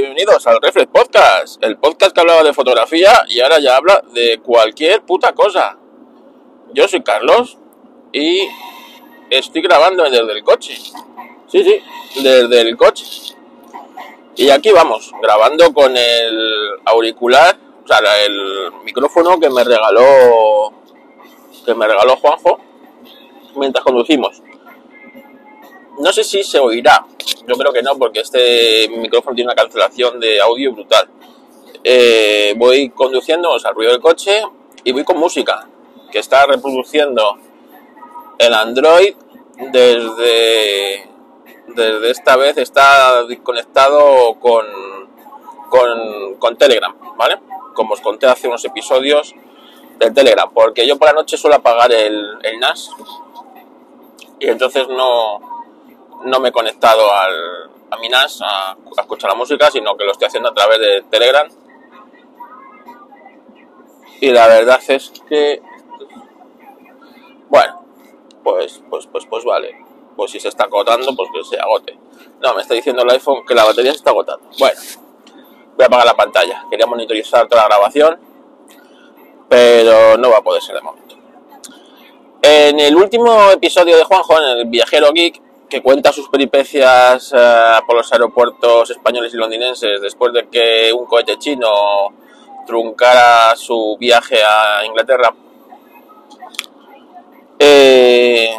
bienvenidos al Reflex Podcast, el podcast que hablaba de fotografía y ahora ya habla de cualquier puta cosa. Yo soy Carlos y estoy grabando desde el coche. Sí, sí, desde el coche. Y aquí vamos, grabando con el auricular, o sea, el micrófono que me regaló que me regaló Juanjo mientras conducimos. No sé si se oirá, yo creo que no, porque este micrófono tiene una cancelación de audio brutal. Eh, voy conduciendo, o sea, el ruido del coche, y voy con música, que está reproduciendo el Android desde, desde esta vez está conectado con, con, con Telegram, ¿vale? Como os conté hace unos episodios del Telegram, porque yo por la noche suelo apagar el, el NAS y entonces no, no me he conectado al, a mi NAS a, a, escuchar la música, sino que lo estoy haciendo a través de Telegram. Y la verdad es que, bueno, pues, pues, pues, pues vale. Pues si se está agotando, pues que se agote. No, me está diciendo el iPhone que la batería se está agotando. Bueno, voy a apagar la pantalla. Quería monitorizar toda la grabación, pero no va a poder ser de momento. En el último episodio de Juanjo, en el Viajero Geek, que cuenta sus peripecias uh, por los aeropuertos españoles y londinenses después de que un cohete chino truncara su viaje a Inglaterra. Eh,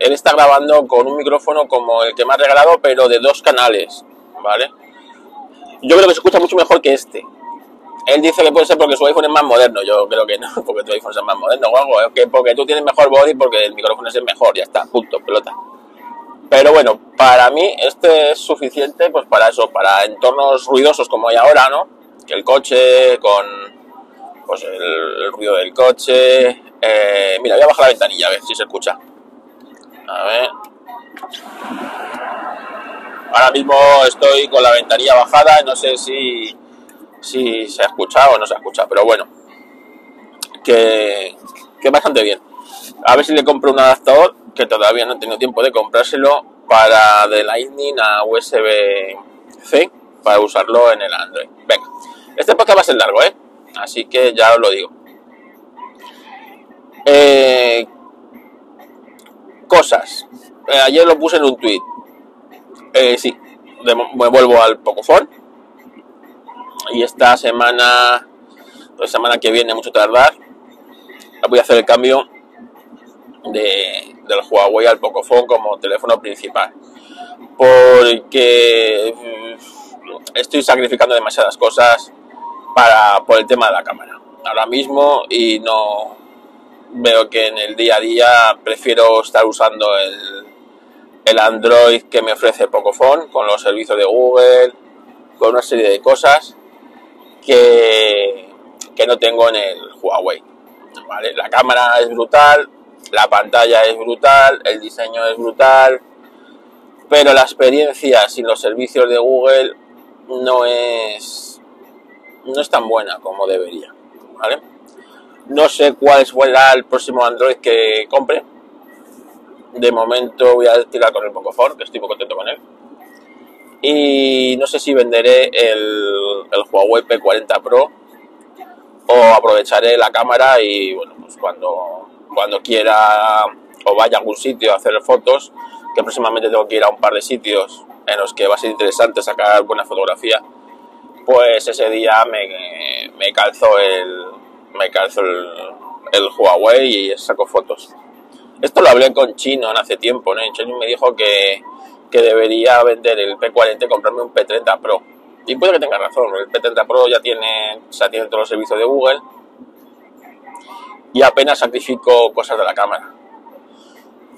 él está grabando con un micrófono como el que me ha regalado, pero de dos canales, ¿vale? Yo creo que se escucha mucho mejor que este. Él dice que puede ser porque su iPhone es más moderno. Yo creo que no, porque tu iPhone es más moderno o algo. que porque tú tienes mejor body, porque el micrófono es el mejor, ya está, punto, pelota. Pero bueno, para mí este es suficiente pues para eso, para entornos ruidosos como hay ahora, ¿no? Que el coche con pues el, ruido del coche. Eh, mira, voy a bajar la ventanilla a ver si se escucha. A ver. Ahora mismo estoy con la ventanilla bajada, no sé si, si se ha escuchado o no se ha escuchado, pero bueno, que, que bastante bien. A ver si le compro un adaptador que todavía no he tenido tiempo de comprárselo para de Lightning a USB-C para usarlo en el Android. Venga, este podcast va a ser largo, ¿eh? Así que ya os lo digo. Eh, cosas. Eh, ayer lo puse en un tweet. Eh, sí, de, me vuelvo al Pocophone. Y esta semana, la semana que viene, mucho tardar, voy a hacer el cambio de, del Huawei al Pocophone como teléfono principal. Porque estoy sacrificando demasiadas cosas para, por el tema de la cámara. Ahora mismo y no veo que en el día a día prefiero estar usando el, el Android que me ofrece Pocophone con los servicios de Google, con una serie de cosas que, que no tengo en el Huawei. ¿vale? La cámara es brutal, la pantalla es brutal, el diseño es brutal, pero la experiencia sin los servicios de Google no es, no es tan buena como debería. No sé cuál será el próximo Android que compre. De momento voy a tirar con el Pocophone, que estoy muy contento con él. Y no sé si venderé el Huawei P40 Pro o aprovecharé la cámara y bueno, pues cuando, cuando quiera o vaya a algún sitio a hacer fotos, que próximamente tengo que ir a un par de sitios en los que va a ser interesante sacar buena fotografía, pues ese día me, me calzo el me calzo el, el, Huawei y saco fotos. Esto lo hablé con Chino hace tiempo, ¿no? Chino me dijo que, que debería vender el P40 y comprarme un P30 Pro y puede que tenga razón, el P30 Pro ya tiene, o sea, tiene todos los servicios de Google y apenas sacrifico cosas de la cámara.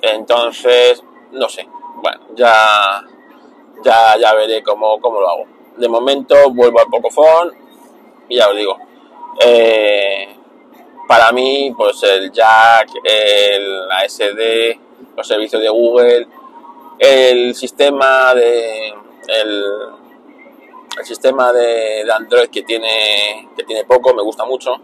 Entonces, no sé, bueno, ya, ya, ya veré cómo, cómo lo hago. De momento vuelvo al Pocophone y ya os digo, eh, para mí, pues el jack, el, la SD, los servicios de Google, el sistema de, el, el sistema de, de, Android que tiene, que tiene poco, me gusta mucho.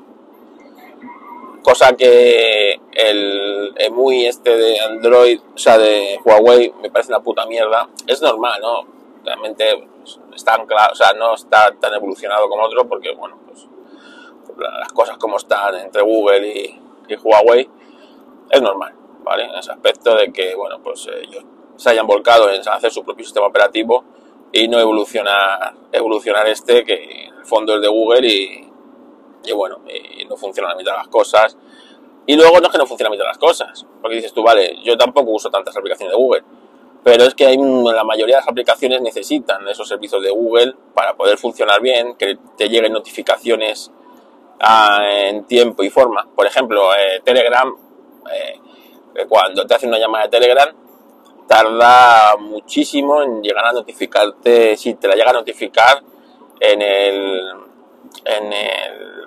Cosa que el EMUI este de Android, o sea, de Huawei, me parece una puta mierda. Es normal, ¿no? realmente pues, están o sea, no está tan evolucionado como otro porque, bueno, pues las cosas como están entre Google y, Huawei es normal, ¿vale? En ese aspecto de que, bueno, pues ellos se hayan volcado en hacer su propio sistema operativo y no evolucionar, evolucionar este que en el fondo es de Google y, y bueno, no funciona la mitad de las cosas. Y luego no es que no funcione la mitad de las cosas, porque dices tú, vale, yo tampoco uso tantas aplicaciones de Google, pero es que hay, la mayoría de las aplicaciones necesitan esos servicios de Google para poder funcionar bien, que te lleguen notificaciones ah, en tiempo y forma. Por ejemplo, eh, Telegram, eh, cuando te hace una llamada de Telegram, tarda muchísimo en llegar a notificarte, si te la llega a notificar en el, en el,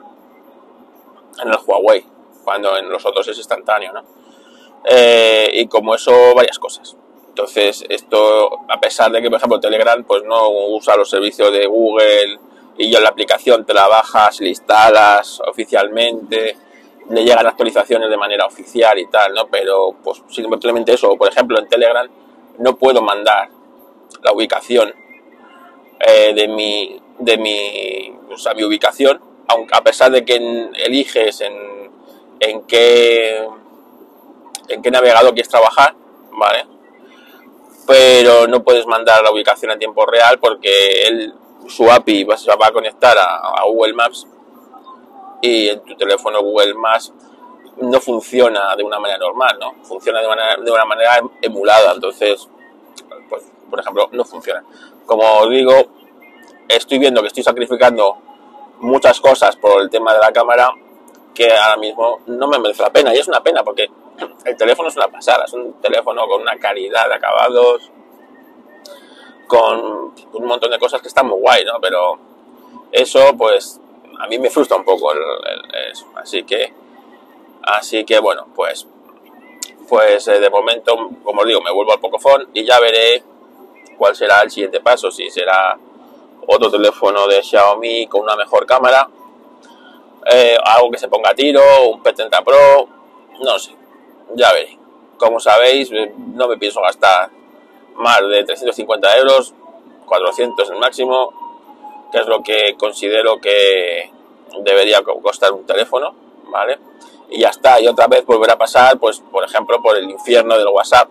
en el Huawei, cuando en los otros es instantáneo, ¿no? Eh, y como eso, varias cosas. Entonces, esto, a pesar de que, por ejemplo, Telegram pues no usa los servicios de Google y ya la aplicación te la bajas, la instalas oficialmente, le llegan actualizaciones de manera oficial y tal, ¿no? Pero, pues simplemente eso, por ejemplo, en Telegram no puedo mandar la ubicación eh, de mi, de mi, o sea, mi ubicación, aunque a pesar de que eliges en, en qué, en qué navegador quieres trabajar, ¿vale? pero no puedes mandar la ubicación a tiempo real porque él, su API se va a conectar a, Google Maps y en tu teléfono Google Maps no funciona de una manera normal, ¿no? Funciona de, de una manera emulada, entonces, pues, por ejemplo, no funciona. Como os digo, estoy viendo que estoy sacrificando muchas cosas por el tema de la cámara que ahora mismo no me merece la pena y es una pena porque el teléfono es una pasada, es un teléfono con una calidad de acabados, con un montón de cosas que están muy guay, ¿no? Pero eso, pues, a mí me frustra un poco. Así que, así que, bueno, pues, pues eh, de momento, como os digo, me vuelvo al Pocophone y ya veré cuál será el siguiente paso, si será otro teléfono de Xiaomi con una mejor cámara, eh, algo que se ponga a tiro, un P30 Pro, no sé, ya veré. Como sabéis, eh, no me pienso gastar más de 350 euros, 400 el máximo, que es lo que considero que debería costar un teléfono, ¿vale? Y ya está, y otra vez volver a pasar, pues, por ejemplo, por el infierno del WhatsApp,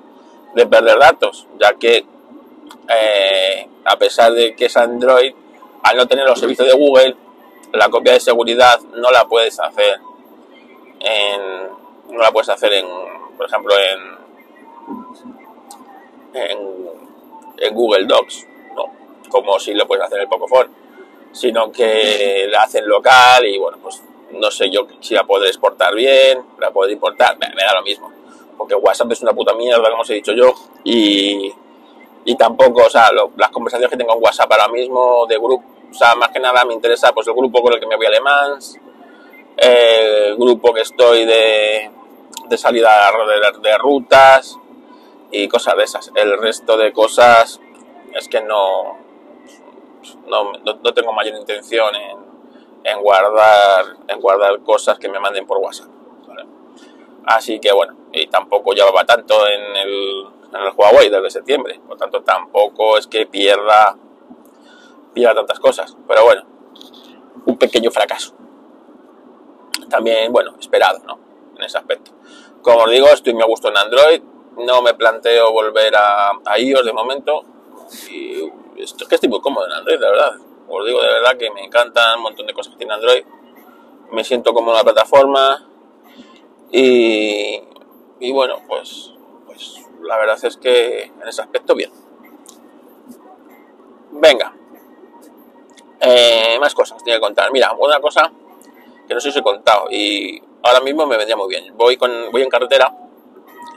de perder datos, ya que eh, a pesar de que es Android, al no tener los servicios de Google, la copia de seguridad no la puedes hacer en, no la puedes hacer en, por ejemplo, en, en, Google Docs, no, como si lo puedes hacer en Pocophone, sino que la hacen local y bueno, pues no sé yo si la puedo exportar bien, la puedo importar, me, da lo mismo, porque WhatsApp es una puta mierda, como os he dicho yo, y, y tampoco, o sea, las conversaciones que tengo en WhatsApp ahora mismo de grupo, o sea, más que nada me interesa pues el grupo con el que me voy a Le Mans, el grupo que estoy de, de salida de, rutas y cosas de esas. El resto de cosas es que no, no, no tengo mayor intención en, en, guardar, en guardar cosas que me manden por WhatsApp. Así que bueno, y tampoco llevaba tanto en el, en el Huawei desde septiembre, por tanto tampoco es que pierda, pierda tantas cosas. Pero bueno, un pequeño fracaso. También, bueno, esperado, ¿no? En ese aspecto. Como os digo, estoy muy a gusto en Android. No me planteo volver a, iOS de momento. Y es que estoy muy cómodo en Android, de verdad. Os digo de verdad que me encantan un montón de cosas que tiene Android. Me siento como en la plataforma. Y, y bueno, pues, pues la verdad es que en ese aspecto bien. Venga. Eh, más cosas tengo que contar. Mira, una cosa que no sé si he contado y ahora mismo me vendría muy bien. Voy, con, voy en carretera,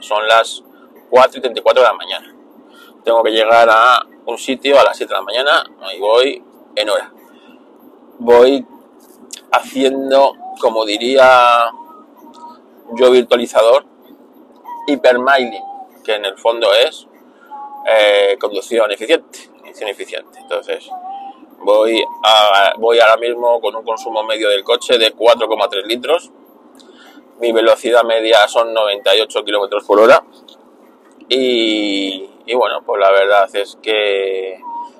son las 4 y 34 de la mañana. Tengo que llegar a un sitio a las 7 de la mañana y voy en hora. Voy haciendo, como diría yo virtualizador, hipermailing, que en el fondo es eh, conducción eficiente, conducción eficiente. Entonces, voy, a, voy ahora mismo con un consumo medio del coche de 4,3 litros mi velocidad media son 98 kilómetros por hora. Y, bueno, pues la verdad es que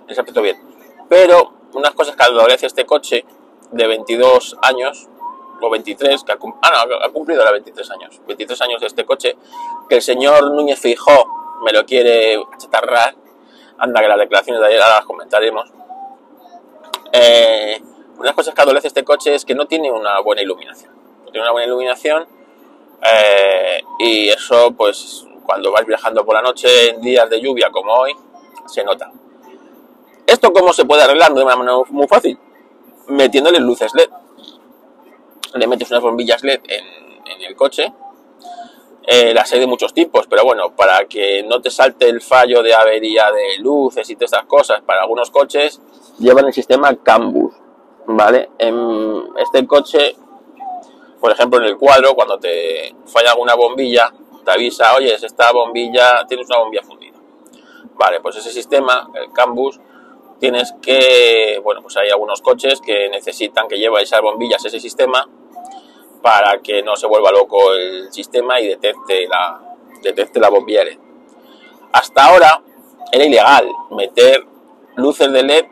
ese aspecto bien. Pero unas cosas que adolece este coche de 22 años, o 23, que ha, ah, no, ha cumplido ahora 23 años, 23 años de este coche, que el señor Núñez Fijó me lo quiere chatarrar, anda que las declaraciones de ayer las comentaremos. Eh, unas cosas que adolece este coche es que no tiene una buena iluminación. No tiene una buena iluminación eh, y eso, pues, cuando vas viajando por la noche en días de lluvia como hoy, se nota. ¿Esto cómo se puede arreglar de una manera muy fácil? Metiéndole luces LED. Le metes unas bombillas LED en, el coche. Eh, las hay de muchos tipos, pero bueno, para que no te salte el fallo de avería de luces y todas estas cosas, para algunos coches llevan el sistema CAN-BUS, ¿vale? En este coche, por ejemplo, en el cuadro, cuando te falla alguna bombilla, te avisa, oye, esta bombilla, tienes una bombilla fundida. Vale, pues ese sistema, el CAN-BUS, tienes que, bueno, pues hay algunos coches que necesitan que lleve esas bombillas ese sistema para que no se vuelva loco el sistema y detecte la, detecte la bombilla LED. Hasta ahora era ilegal meter luces de LED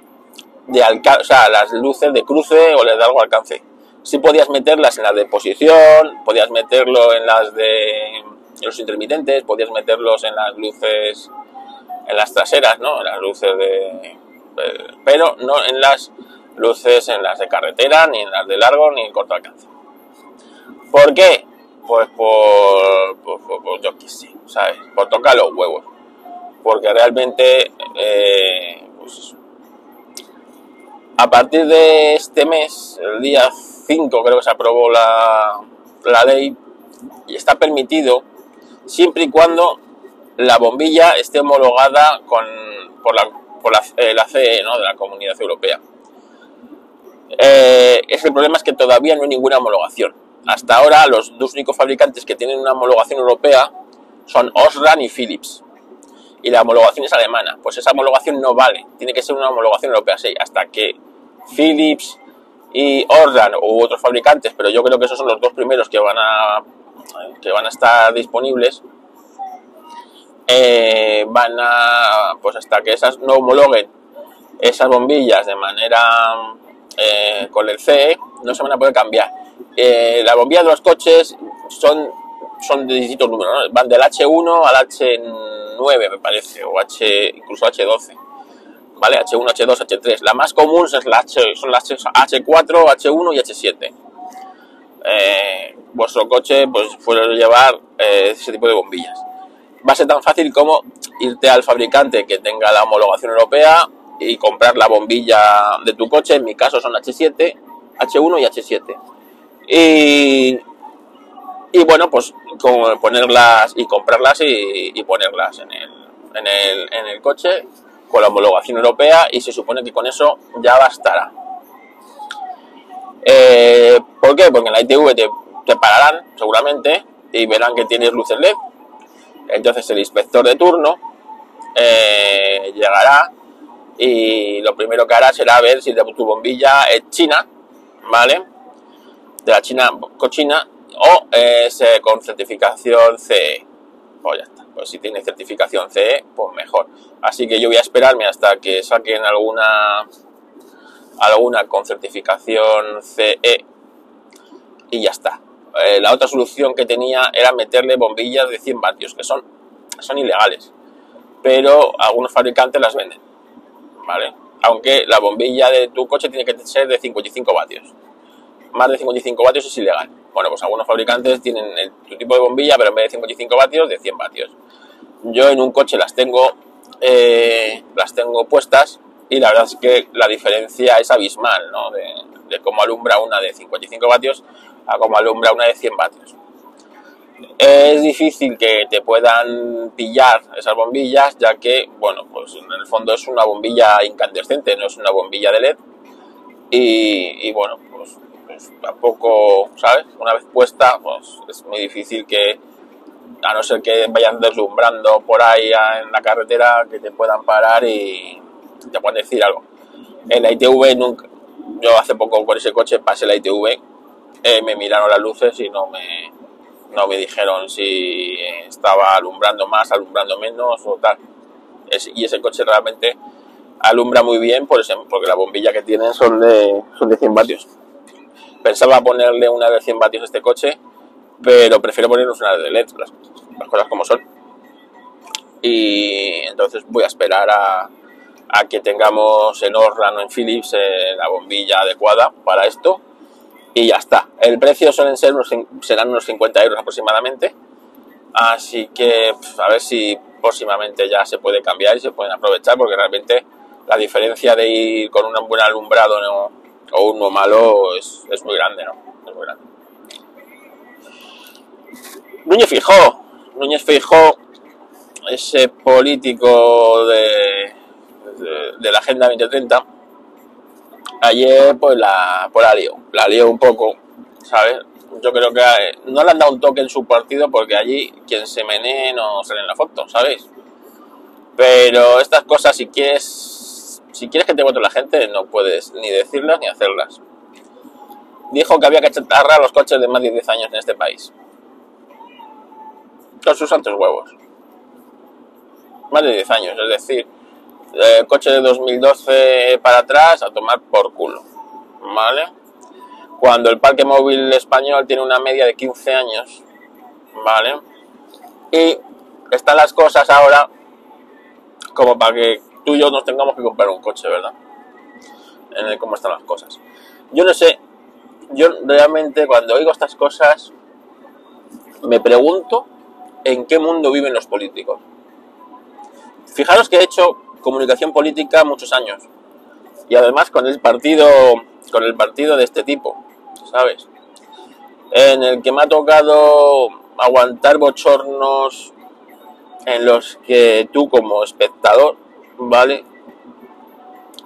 de alcance, o sea, las luces de cruce o de largo alcance. Sí podías meterlas en las de posición, podías meterlo en las de los intermitentes, podías meterlos en las luces, en las traseras, ¿no? En las luces de, pero no en las luces en las de carretera, ni en las de largo, ni en corto alcance. ¿Por qué? Pues por, por, yo qué sé, ¿sabes? Por tocar los huevos. Porque realmente, eh, pues, a partir de este mes, el día 5 creo que se aprobó la, la ley, y está permitido siempre y cuando la bombilla esté homologada con, por la por la, CE, ¿no? de la Comunidad Europea. Eh, el problema es que todavía no hay ninguna homologación. Hasta ahora los dos únicos fabricantes que tienen una homologación europea son Osram y Philips. Y la homologación es alemana. Pues esa homologación no vale. Tiene que ser una homologación europea. Sí, hasta que Philips y Osram u otros fabricantes, pero yo creo que esos son los dos primeros que van a, que van a estar disponibles, eh, van a, pues hasta que esas no homologuen esas bombillas de manera eh, con el CE, no se van a poder cambiar. Eh, las bombillas de los coches son, son de distintos números, van del H1 al H9 me parece, o H, incluso H12. ¿Vale? H1, H2, H3. La más común es la H, son las H4, H1 y H7. vuestro coche pues puede llevar ese tipo de bombillas va a ser tan fácil como irte al fabricante que tenga la homologación europea y comprar la bombilla de tu coche. En mi caso son H7, H1 y H7. Y, y bueno, pues ponerlas y comprarlas y, ponerlas en el, en, el, en el coche con la homologación europea y se supone que con eso ya bastará. Eh, ¿Por qué? Porque en la ITV te, te pararán seguramente y verán que tienes luces LED entonces el inspector de turno eh, llegará y lo primero que hará será ver si tu bombilla es china, ¿vale? De la china cochina o es con certificación CE. Pues ya está. Pues si tiene certificación CE, pues mejor. Así que yo voy a esperarme hasta que saquen alguna alguna con certificación CE y ya está. Eh, la otra solución que tenía era meterle bombillas de 100 vatios, que son, son ilegales, pero algunos fabricantes las venden, ¿vale? Aunque la bombilla de tu coche tiene que ser de 55 vatios. Más de 55 vatios es ilegal. Bueno, pues algunos fabricantes tienen el, tu tipo de bombilla, pero en vez de 55 vatios, de 100 vatios. Yo en un coche las tengo, eh, las tengo puestas y la verdad es que la diferencia es abismal, ¿no? De, cómo alumbra una de 55 vatios a como alumbra una de 100 vatios. Es difícil que te puedan pillar esas bombillas, ya que, bueno, pues en el fondo es una bombilla incandescente, no es una bombilla de LED. Y, bueno, pues, pues, tampoco, ¿sabes? Una vez puesta, pues es muy difícil que, a no ser que vayan deslumbrando por ahí en la carretera, que te puedan parar y te puedan decir algo. En la ITV nunca, yo hace poco con ese coche pasé la ITV eh, me miraron las luces y no me, no me dijeron si estaba alumbrando más, alumbrando menos o tal. y ese coche realmente alumbra muy bien por ese- porque la bombilla que tienen son de, son de 100 vatios. Pensaba ponerle una de 100 vatios a este coche, pero prefiero ponernos una de LED, las, las cosas como son. Y entonces voy a esperar a, a que tengamos en Orlan o en Philips eh, la bombilla adecuada para esto y ya está. El precio suelen ser unos, serán unos 50 euros aproximadamente, así que a ver si próximamente ya se puede cambiar y se pueden aprovechar porque realmente la diferencia de ir con un buen alumbrado ¿no? o uno malo es, es muy grande, ¿no? Es muy grande. Núñez Fijó, Núñez Fijó, ese político de, de, de la Agenda 2030, ayer pues la, pues la lió, la lió un poco, ¿sabes? Yo creo que eh, no le han dado un toque en su partido porque allí quien se menee no sale en la foto, ¿sabéis? Pero estas cosas si quieres, si quieres que te vote la gente no puedes ni decirlas ni hacerlas. Dijo que había que chatarrar los coches de más de 10 años en este país. Con sus santos huevos. Más de 10 años, es decir, eh, coche de 2012 para atrás a tomar por culo. ¿Vale? Cuando el parque móvil español tiene una media de 15 años. ¿Vale? Y están las cosas ahora como para que tú y yo nos tengamos que comprar un coche, ¿verdad? En el cómo están las cosas. Yo no sé, yo realmente cuando oigo estas cosas me pregunto en qué mundo viven los políticos. Fijaros que he hecho comunicación política muchos años y además con el partido con el partido de este tipo, ¿sabes? En el que me ha tocado aguantar bochornos en los que tú como espectador, ¿vale?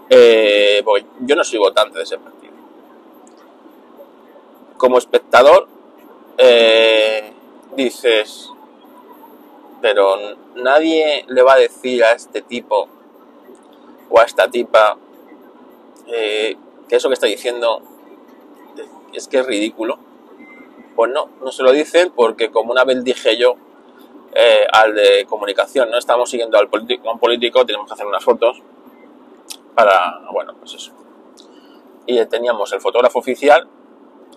Eh, porque yo no soy votante de ese partido. Como espectador, eh, dices, pero nadie le va a decir a este tipo o a esta tipa eh, que eso que está diciendo es que es ridículo. Pues no, no se lo dicen porque como una vez dije yo eh, al de comunicación, no estamos siguiendo al a un político, tenemos que hacer unas fotos para, bueno, pues eso. Y teníamos el fotógrafo oficial,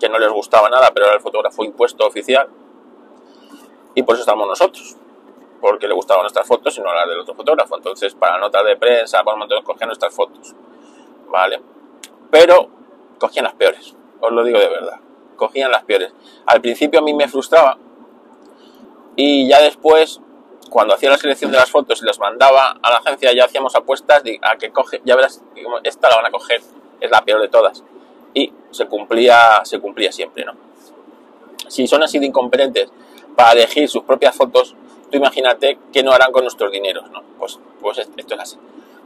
que no les gustaba nada, pero era el fotógrafo impuesto oficial, y por eso estamos nosotros, porque le gustaban nuestras fotos y no las del otro fotógrafo. Entonces, para notas de prensa, por un montón, cogían nuestras fotos, ¿vale? Pero cogían las peores, os lo digo de verdad, cogían las peores. Al principio a mí me frustraba, y ya después, cuando hacía la selección de las fotos y las mandaba a la agencia, ya hacíamos apuestas a que coge, ya verás, esta la van a coger, es la peor de todas. Y se cumplía, se cumplía siempre, ¿no? Si son así de incompetentes para elegir sus propias fotos, imagínate qué no harán con nuestros dineros, ¿no? Pues, pues esto es así.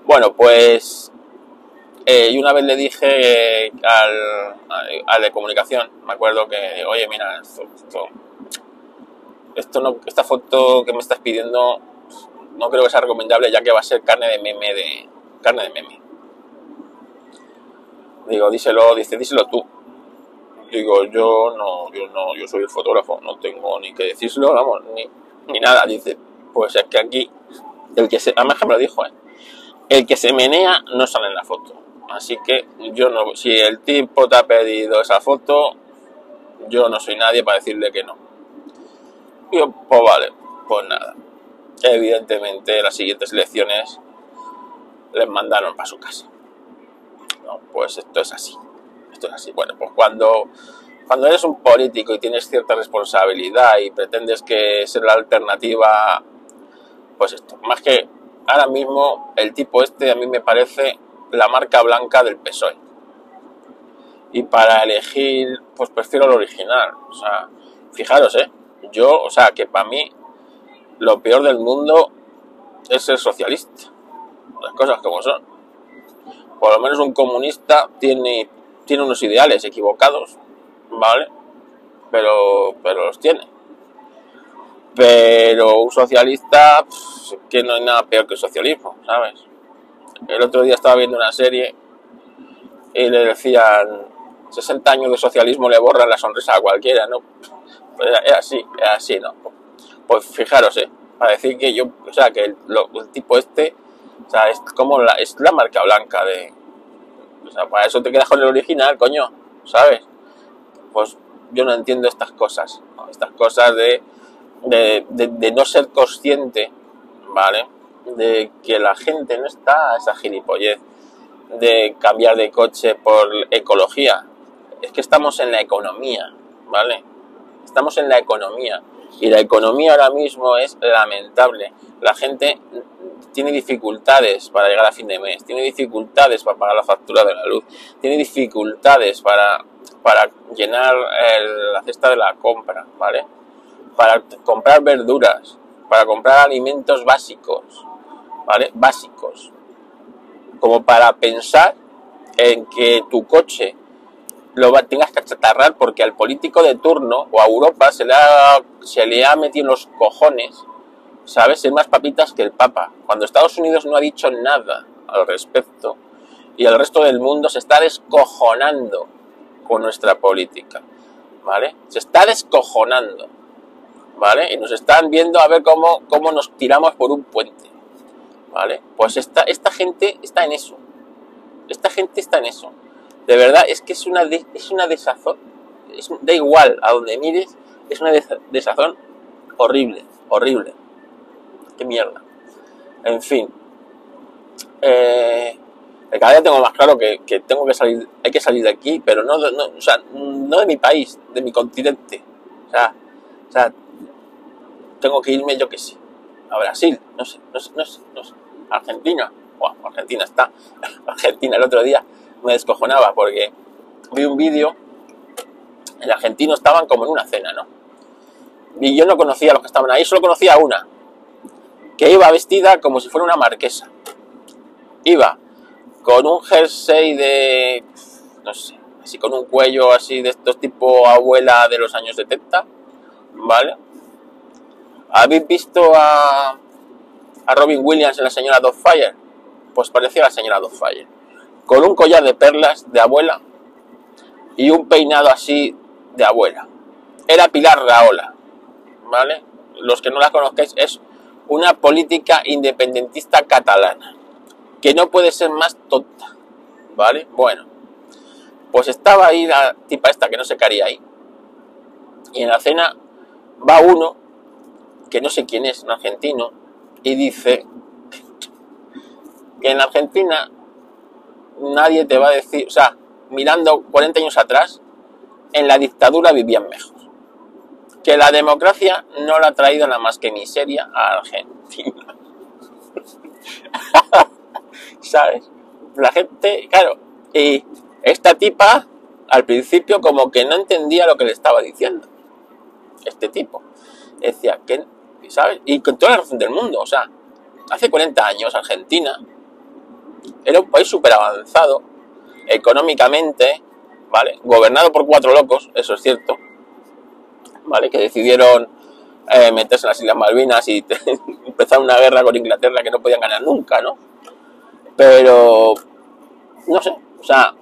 Bueno, pues eh, y una vez le dije eh, al, al, de comunicación, me acuerdo que, oye, mira, esto, esto esto no, esta foto que me estás pidiendo no creo que sea recomendable ya que va a ser carne de meme de carne de meme. Digo, díselo, dice, díselo tú. Digo, yo no, yo no, yo soy el fotógrafo, no tengo ni que decírselo, vamos, ni, ni nada. Dice, pues es que aquí, el que se, además me lo dijo, ¿eh? el que se menea no sale en la foto. Así que yo no, si el tipo te ha pedido esa foto, yo no soy nadie para decirle que no. Yo, pues vale, pues nada. Evidentemente las siguientes elecciones les mandaron para su casa. No, pues esto es así. Esto es así. Bueno, pues cuando, cuando eres un político y tienes cierta responsabilidad y pretendes que ser la alternativa, pues esto. Más que ahora mismo el tipo este a mí me parece la marca blanca del PSOE. Y para elegir, pues prefiero el original. O sea, fijaros, ¿eh? Yo, o sea, que para mí lo peor del mundo es ser socialista. Las cosas como son. Por lo menos un comunista tiene, tiene unos ideales equivocados, ¿vale? Pero, pero los tiene. Pero un socialista, pff, que no hay nada peor que el socialismo, ¿sabes? El otro día estaba viendo una serie y le decían 60 años de socialismo le borran la sonrisa a cualquiera, ¿no? Pues es así, es así, ¿no? Pues fijaros, ¿eh? Para decir que yo, o sea, que el, lo, el tipo este O sea, es como la, es la marca blanca de... O sea, para eso te quedas con el original, coño, ¿sabes? Pues yo no entiendo estas cosas, estas cosas de, de, de, no ser consciente, ¿vale? De que la gente no está a esa gilipollez de cambiar de coche por ecología. Es que estamos en la economía, ¿vale? Estamos en la economía. Y la economía ahora mismo es lamentable. La gente tiene dificultades para llegar a fin de mes, tiene dificultades para pagar la factura de la luz, tiene dificultades para, para llenar la cesta de la compra, ¿vale? Para comprar verduras, para comprar alimentos básicos, ¿vale? Básicos. Como para pensar en que tu coche lo tengas que achatarrar porque al político de turno o a Europa se le ha, se le ha metido en los cojones, ¿sabes? Ser más papitas que el Papa. Cuando Estados Unidos no ha dicho nada al respecto y el resto del mundo se está descojonando con nuestra política, ¿vale? Se está descojonando, ¿vale? Y nos están viendo a ver cómo, cómo nos tiramos por un puente, ¿vale? Pues esta, esta gente está en eso. Esta gente está en eso. De verdad, es que es una, es una desazón. da igual a donde mires, es una desazón horrible, horrible. Qué mierda. En fin. Eh, cada día tengo más claro que, tengo que salir, hay que salir de aquí, pero no, o sea, no de mi país, de mi continente. O sea, o sea, tengo que irme, yo que sé, a Brasil, no sé, no sé, no sé. Argentina, bueno, Argentina está, Argentina el otro día me descojonaba porque vi un vídeo, el argentino estaban como en una cena, ¿no? Y yo no conocía a los que estaban ahí, solo conocía a una, que iba vestida como si fuera una marquesa. Iba con un jersey de, no sé, así con un cuello así de estos tipo abuela de los años 70, ¿vale? ¿Habéis visto a, a Robin Williams en la señora Fire Pues parecía la señora Fire con un collar de perlas de abuela y un peinado así de abuela. Era Pilar Raola, ¿vale? Los que no la conozcáis, es una política independentista catalana, que no puede ser más tonta, ¿vale? Bueno, pues estaba ahí la tipa esta que no se qué ahí, y en la cena va uno, que no sé quién es, un argentino, y dice que en Argentina nadie te va a decir, o sea, mirando 40 años atrás, en la dictadura vivían mejor. Que la democracia no la ha traído nada más que miseria a Argentina. ¿Sabes? La gente, claro, y esta tipa al principio como que no entendía lo que le estaba diciendo. Este tipo. Decía, que, ¿sabes? Y con toda la razón del mundo, o sea, hace 40 años Argentina era un país súper avanzado, económicamente, ¿vale? Gobernado por cuatro locos, eso es cierto, Que decidieron eh, meterse en las Islas Malvinas y empezar una guerra con Inglaterra que no podían ganar nunca, ¿no? Pero, no sé, o sea,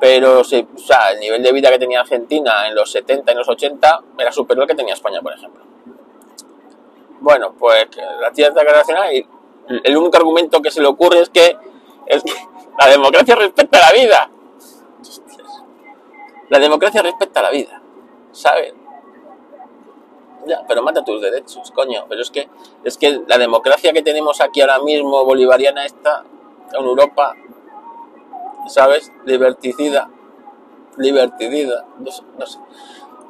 pero o sea, el nivel de vida que tenía Argentina en los 70 y en los 80 era superior al que tenía España, por ejemplo. Bueno, pues la tierra internacional y el único argumento que se le ocurre es que la democracia respeta la vida. La democracia respeta la vida, ¿sabes? Ya, pero mata tus derechos, coño. Pero es que, es que la democracia que tenemos aquí ahora mismo, bolivariana, está en Europa, ¿sabes? Liberticida. Liberticida. No sé, no sé.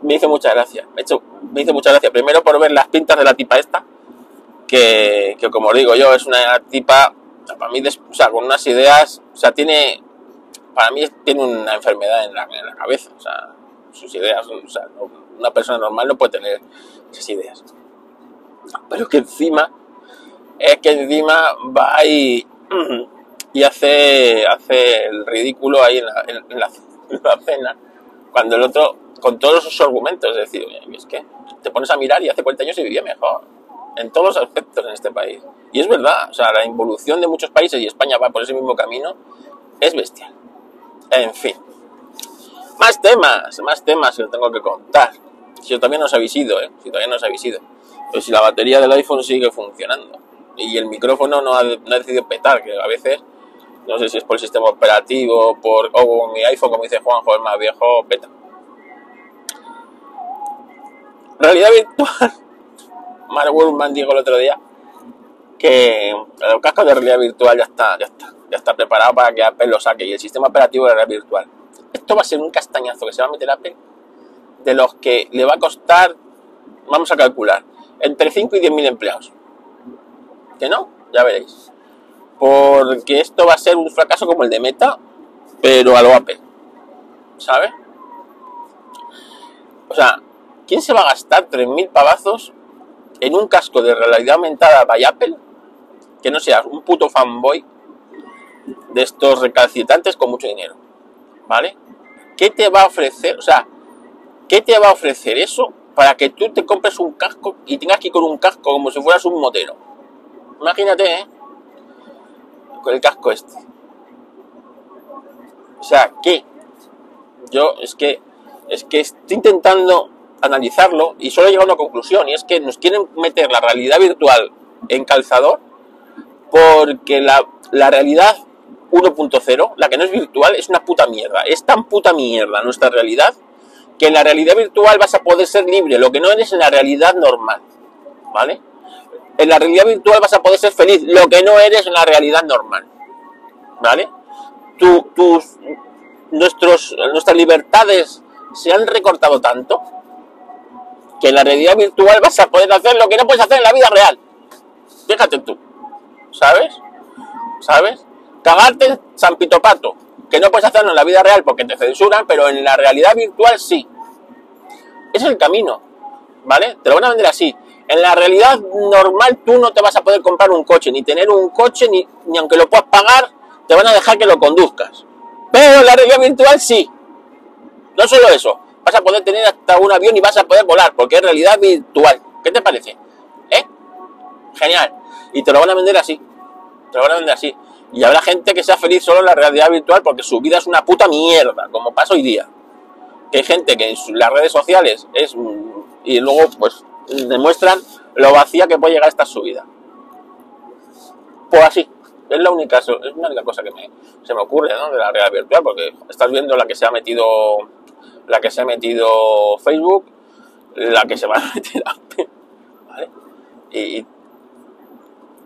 Me hizo mucha gracia. Me, hecho, me hizo mucha gracia. Primero por ver las pintas de la tipa esta que, como digo yo, es una tipa, para mí, o sea, con unas ideas, o sea, tiene, para mí tiene una enfermedad en la, en la cabeza, o sea, sus ideas, o sea, una persona normal no puede tener esas ideas. Pero que encima, es que encima va y, y hace, hace el ridículo ahí en la, en, la, cena, cuando el otro, con todos sus argumentos, es decir, es que te pones a mirar y hace 40 años y vivía mejor en todos los aspectos en este país. Y es verdad, o sea, la involución de muchos países y España va por ese mismo camino es bestial. En fin. Más temas, más temas que tengo que contar. Si todavía no os habéis ido, ¿eh? Si todavía no os habéis. Pero si la batería del iPhone sigue funcionando. y el micrófono no ha, no ha decidido petar, que a veces no sé si es por el sistema operativo por, o mi iPhone, como dice Juanjo, es más viejo, peta. Realidad virtual. Mark Gurman dijo el otro día que el casco de realidad virtual ya está, ya está, ya está preparado para que Apple lo saque y el sistema operativo de realidad virtual. Esto va a ser un castañazo que se va a meter Apple de los que le va a costar, vamos a calcular, entre 5 y 10 mil empleados. ¿Que no? Ya veréis porque esto va a ser un fracaso como el de Meta, pero a lo Apple, ¿sabes? O sea, ¿quién se va a gastar 3.000 pavazos en un casco de realidad aumentada by Apple que no sea un puto fanboy de estos recalcitrantes con mucho dinero? ¿Vale? ¿Qué te va a ofrecer? O sea, ¿qué te va a ofrecer eso para que tú te compres un casco y tengas que ir con un casco como si fueras un motero? Imagínate, ¿eh? con el casco este. O sea, ¿qué? Yo es que es que estoy intentando analizarlo y solo he llegado a una conclusión y es que nos quieren meter la realidad virtual en calzador porque la, la realidad 1.0, la que no es virtual, es una puta mierda. Es tan puta mierda nuestra realidad que en la realidad virtual vas a poder ser libre, lo que no eres en la realidad normal. ¿Vale? en la realidad virtual vas a poder ser feliz, lo que no eres en la realidad normal. ¿Vale? tus, nuestros, nuestras libertades se han recortado tanto que en la realidad virtual vas a poder hacer lo que no puedes hacer en la vida real. Fíjate tú. ¿Sabes? ¿Sabes? Cagarte San Pitopato, que no puedes hacerlo en la vida real porque te censuran, pero en la realidad virtual sí. Ese es el camino. ¿Vale? Te lo van a vender así. En la realidad normal tú no te vas a poder comprar un coche, ni tener un coche, ni, aunque lo puedas pagar, te van a dejar que lo conduzcas. Pero en la realidad virtual sí. No solo eso, vas a poder tener hasta un avión y vas a poder volar, porque es realidad virtual. ¿Qué te parece? ¿Eh? Genial. Y te lo van a vender así. Te lo van a vender así. Y habrá gente que sea feliz solo en la realidad virtual porque su vida es una puta mierda, como pasa hoy día. Que hay gente que en las redes sociales es... Y luego, pues, demuestran lo vacía que puede llegar esta subida. Pues así, es la única, es la única cosa que me, se me ocurre de la realidad virtual, porque estás viendo la que se ha metido la que se ha metido Facebook, la que se va a meter ¿vale? Y,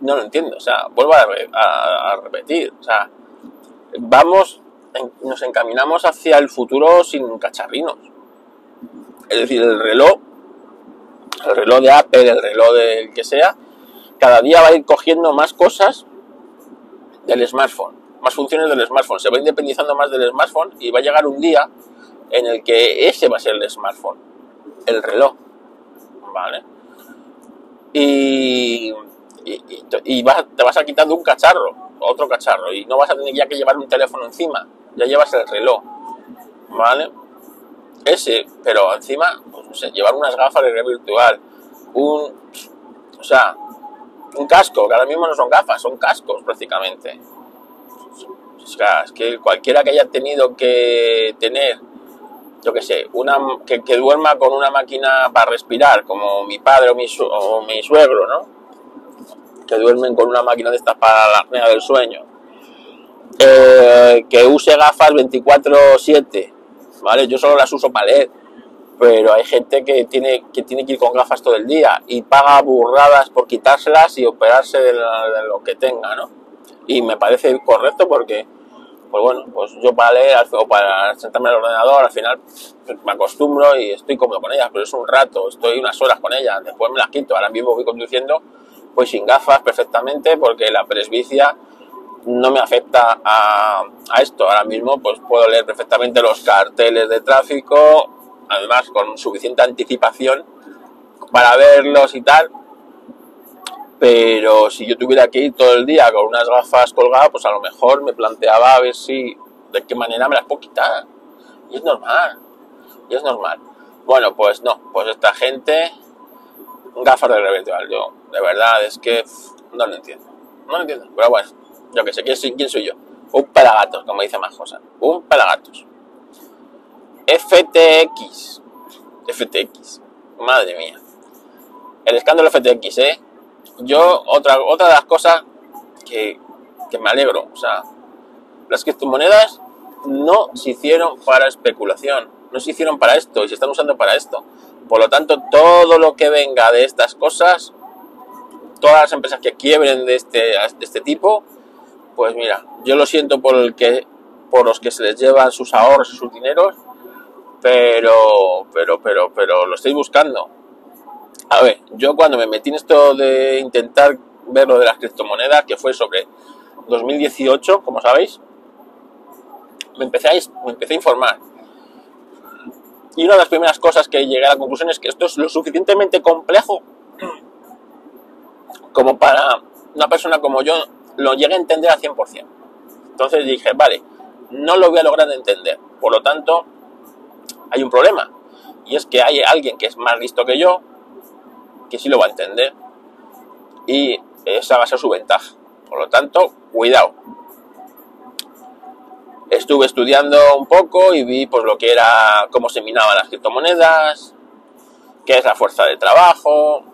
no lo entiendo, o sea, vuelvo a, repetir, o sea, vamos, nos encaminamos hacia el futuro sin cacharrinos. Es decir, el reloj el reloj de Apple, el reloj del que sea, cada día va a ir cogiendo más cosas del smartphone, más funciones del smartphone, se va independizando más del smartphone y va a llegar un día en el que ese va a ser el smartphone, el reloj, ¿vale? Y, y, te vas a quitar un cacharro, otro cacharro, y no vas a tener ya que llevar un teléfono encima, ya llevas el reloj, ¿vale? ese, pero encima, pues, no sé, llevar unas gafas de realidad virtual, un, o sea, un casco, que ahora mismo no son gafas, son cascos prácticamente. es que cualquiera que haya tenido que tener, yo que sé, una, que, duerma con una máquina para respirar, como mi padre o mi, o mi suegro, ¿no? Que duermen con una máquina de estas para la apnea del sueño. Eh, que use gafas 24-7 ¿vale? Yo solo las uso para leer, pero hay gente que tiene, que tiene que ir con gafas todo el día y paga burradas por quitárselas y operarse de, lo que tenga, ¿no? Y me parece correcto porque, pues bueno, pues yo para leer o para sentarme al ordenador al final pues me acostumbro y estoy cómodo con ellas, pero es un rato, estoy unas horas con ellas, después me las quito, ahora mismo voy conduciendo pues sin gafas perfectamente porque la presbicia no me afecta a, esto. Ahora mismo pues puedo leer perfectamente los carteles de tráfico, además con suficiente anticipación para verlos y tal. Pero si yo tuviera que ir todo el día con unas gafas colgadas, pues a lo mejor me planteaba a ver si de qué manera me las puedo quitar. Y es normal. Y es normal. Bueno, pues no, pues esta gente gafas de realidad Yo, de verdad, es que no lo entiendo. No lo entiendo. Pero bueno, yo que sé, ¿quién soy, quién soy yo? Un pelagatos, como dice más cosas. Un pelagatos. FTX. FTX. Madre mía. El escándalo FTX, ¿eh? yo, otra, otra de las cosas que, que me alegro, o sea, las criptomonedas no se hicieron para especulación, no se hicieron para esto y se están usando para esto. Por lo tanto, todo lo que venga de estas cosas, todas las empresas que quiebren de este, de este tipo, pues mira, yo lo siento por el que por los que se les llevan sus ahorros y sus dineros, pero, pero, pero, pero lo estoy buscando. A ver, yo cuando me metí en esto de intentar ver lo de las criptomonedas, que fue sobre 2018, como sabéis, me empecé a, me empecé a informar. Y una de las primeras cosas que llegué a la conclusión es que esto es lo suficientemente complejo como para una persona como yo lo llegue a entender al 100%. Entonces dije, vale, no lo voy a lograr entender. Por lo tanto, hay un problema. Y es que hay alguien que es más listo que yo, que sí lo va a entender. Y esa va a ser su ventaja. Por lo tanto, cuidado. Estuve estudiando un poco y vi pues lo que era cómo se minaban las criptomonedas, qué es la fuerza de trabajo,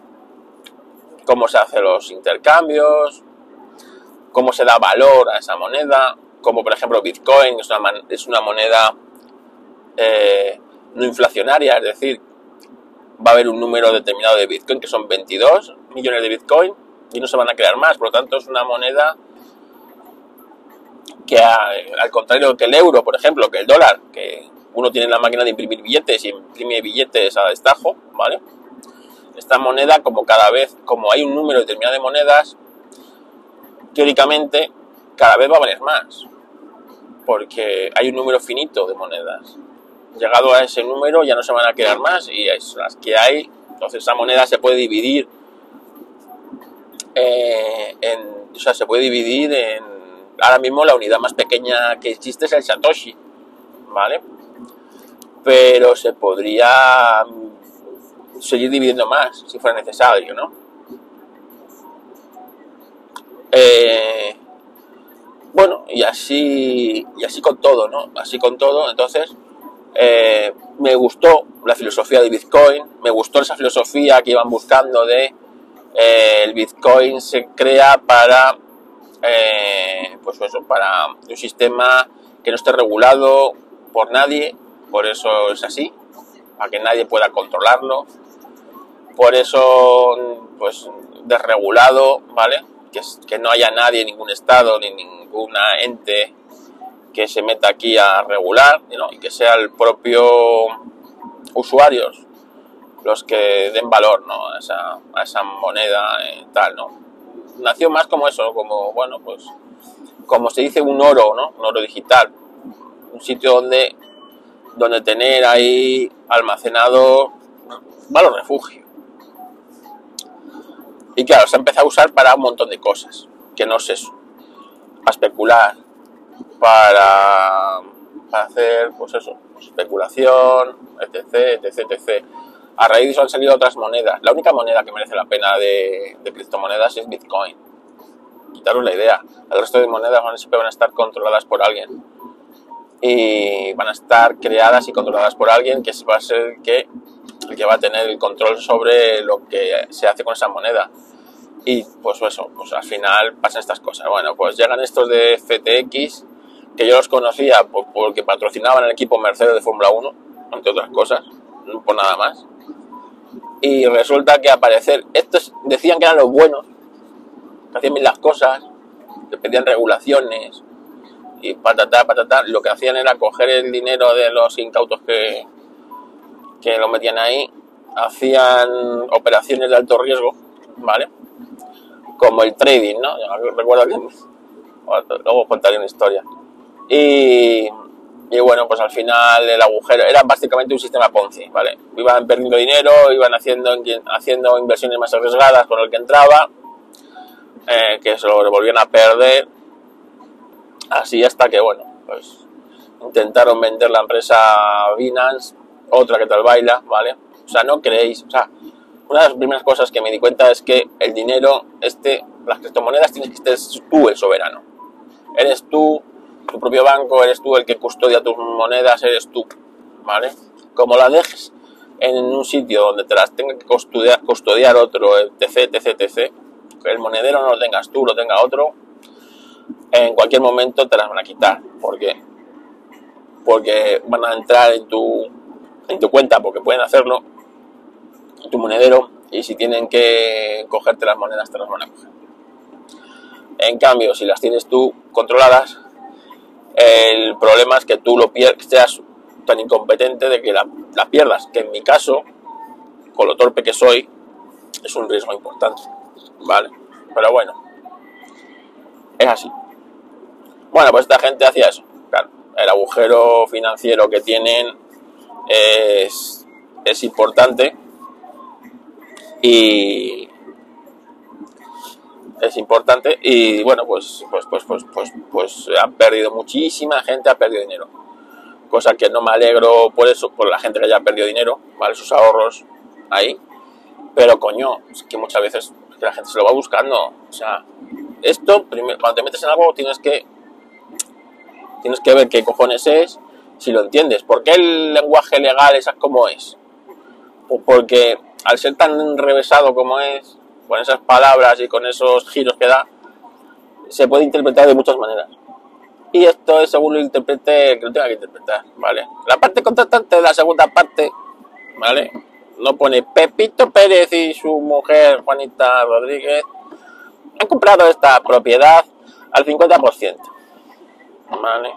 cómo se hacen los intercambios, cómo se da valor a esa moneda, como por ejemplo Bitcoin es una, es una moneda eh, no inflacionaria, es decir, va a haber un número determinado de Bitcoin, que son 22 millones de Bitcoin, y no se van a crear más, por lo tanto es una moneda que al contrario que el euro, por ejemplo, que el dólar, que uno tiene la máquina de imprimir billetes y imprime billetes a destajo, ¿vale? Esta moneda, como cada vez, como hay un número determinado de monedas, teóricamente cada vez va a valer más, porque hay un número finito de monedas. Llegado a ese número ya no se van a quedar más y es las que hay, entonces esa moneda se puede dividir eh, en, o sea, se puede dividir en, ahora mismo la unidad más pequeña que existe es el Satoshi, ¿vale? Pero se podría seguir dividiendo más si fuera necesario, ¿no? Eh, bueno, y así, y así con todo, ¿no? Así con todo, entonces eh, me gustó la filosofía de Bitcoin, me gustó esa filosofía que iban buscando de eh, el Bitcoin se crea para, pues eso, para un sistema que no esté regulado por nadie, por eso es así, para que nadie pueda controlarlo, por eso, pues, desregulado, ¿vale? que, no haya nadie, ningún estado, ni ninguna ente que se meta aquí a regular y que sea el propio usuarios los que den valor ¿no? a, esa, moneda y tal, ¿no? Nació más como eso, como, bueno, pues, como se dice, un oro, ¿no? Un oro digital. Un sitio donde, donde tener ahí almacenado valor refugio. Y claro, se ha empezado a usar para un montón de cosas, que no es eso. Para especular, para, hacer, pues eso, especulación, etc, etc, etc. A raíz de eso han salido otras monedas. La única moneda que merece la pena de, criptomonedas es Bitcoin. Quitaros la idea. El resto de monedas van, siempre van a estar controladas por alguien. Y van a estar creadas y controladas por alguien que va a ser que el que va a tener el control sobre lo que se hace con esa moneda. Y pues eso, pues al final pasan estas cosas. Bueno, pues llegan estos de FTX, que yo los conocía porque patrocinaban el equipo Mercedes de Fórmula 1, entre otras cosas, no por nada más. Y resulta que aparecer, estos decían que eran los buenos, que hacían bien las cosas, que pedían regulaciones y patatá, patatá. Lo que hacían era coger el dinero de los incautos que, que lo metían ahí, hacían operaciones de alto riesgo, ¿vale? Como el trading, ¿no? recuerdo que luego contaré una historia. Y, y, bueno, pues al final el agujero era básicamente un sistema Ponzi, ¿vale? Iban perdiendo dinero, iban haciendo, haciendo inversiones más arriesgadas con el que entraba, eh, que se lo volvían a perder, así hasta que, bueno, pues intentaron vender la empresa Binance otra que tal baila, ¿vale? O sea, no creéis, o sea, una de las primeras cosas que me di cuenta es que el dinero, este, las criptomonedas tienes que ser tú el soberano. Eres tú, tu propio banco, eres tú el que custodia tus monedas, eres tú, ¿vale? Como la dejes en un sitio donde te las tenga que custodiar, custodiar otro, etc, etc, etc, que el monedero no lo tengas tú, lo tenga otro, en cualquier momento te las van a quitar. ¿Por qué? Porque van a entrar en tu, en tu cuenta, porque pueden hacerlo, en tu monedero, y si tienen que cogerte las monedas, te las van a coger. En cambio, si las tienes tú controladas, el problema es que tú lo seas tan incompetente de que la, la pierdas, que en mi caso, con lo torpe que soy, es un riesgo importante, ¿vale? Pero bueno, es así. Bueno, pues esta gente hacía eso, claro. El agujero financiero que tienen es, es importante. Y es importante. Y bueno pues pues pues pues pues pues han perdido muchísima gente ha perdido dinero. Cosa que no me alegro por eso por la gente que haya perdido dinero vale sus ahorros ahí. Pero coño, es que muchas veces la gente se lo va buscando. O sea, esto, primero, cuando te metes en algo, tienes que, tienes que ver qué cojones es, si lo entiendes. ¿Por qué el lenguaje legal es como es? Porque al ser tan enrevesado como es, con esas palabras y con esos giros que da, se puede interpretar de muchas maneras. Y esto es según lo interprete, que lo tenga que interpretar, ¿vale? La parte contratante de la segunda parte, ¿vale? no pone Pepito Pérez y su mujer Juanita Rodríguez han comprado esta propiedad al 50%. ¿Vale?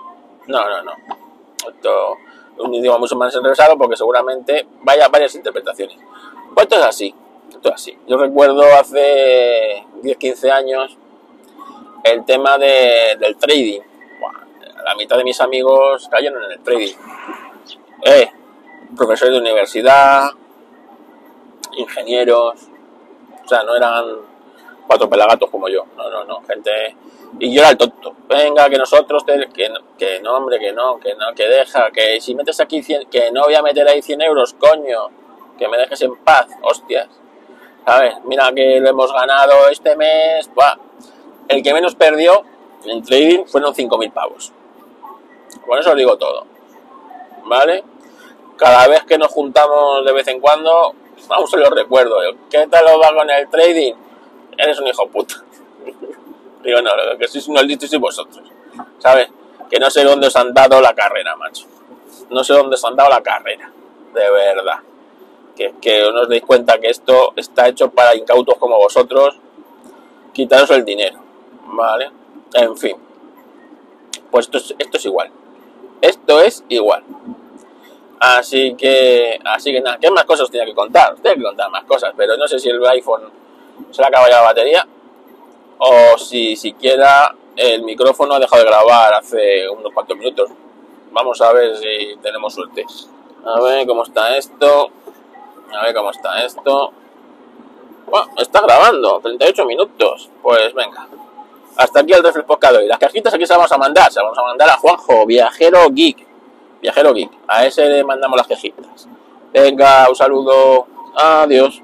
No, no, no. Esto es un idioma mucho más enrevesado porque seguramente vaya varias interpretaciones. Pues esto es así. Esto es así. Yo recuerdo hace 10, 15 años el tema de, del trading. la mitad de mis amigos cayeron en el trading. Eh, profesores de universidad, ingenieros, o sea, no eran cuatro pelagatos como yo, no, no, no, gente... Y yo era el tonto, venga, que nosotros, que, que no, hombre, que no, que no, que deja, que si metes aquí 100, que no voy a meter ahí 100 euros, coño, que me dejes en paz, hostias, ¿sabes? Mira que lo hemos ganado este mes, Buah. el que menos perdió en trading fueron 5.000 pavos. Con eso os digo todo, ¿vale? Cada vez que nos juntamos de vez en cuando, aún se lo recuerdo. ¿Qué tal lo va con el trading? Eres un hijo puto. Digo, no, lo que sois unos listos y vosotros. ¿Sabes? Que no sé dónde os han dado la carrera, macho. No sé dónde os han dado la carrera. De verdad. Que, que no os deis cuenta que esto está hecho para incautos como vosotros. Quitaros el dinero. ¿Vale? En fin. Pues esto esto es igual. Esto es igual. Así que, así que nada, ¿qué más cosas tenía que contar? Tengo que contar más cosas, pero no sé si el iPhone se le acaba ya la batería o si siquiera el micrófono ha dejado de grabar hace unos cuantos minutos. Vamos a ver si tenemos suerte. A ver cómo está esto. A ver cómo está esto. Está grabando, 38 minutos. Pues venga. Hasta aquí el refresco de hoy. Las cajitas aquí se las vamos a mandar. Se las vamos a mandar a Juanjo, viajero geek Viajero Geek. A ese le mandamos las quejitas. Venga, un saludo. Adiós.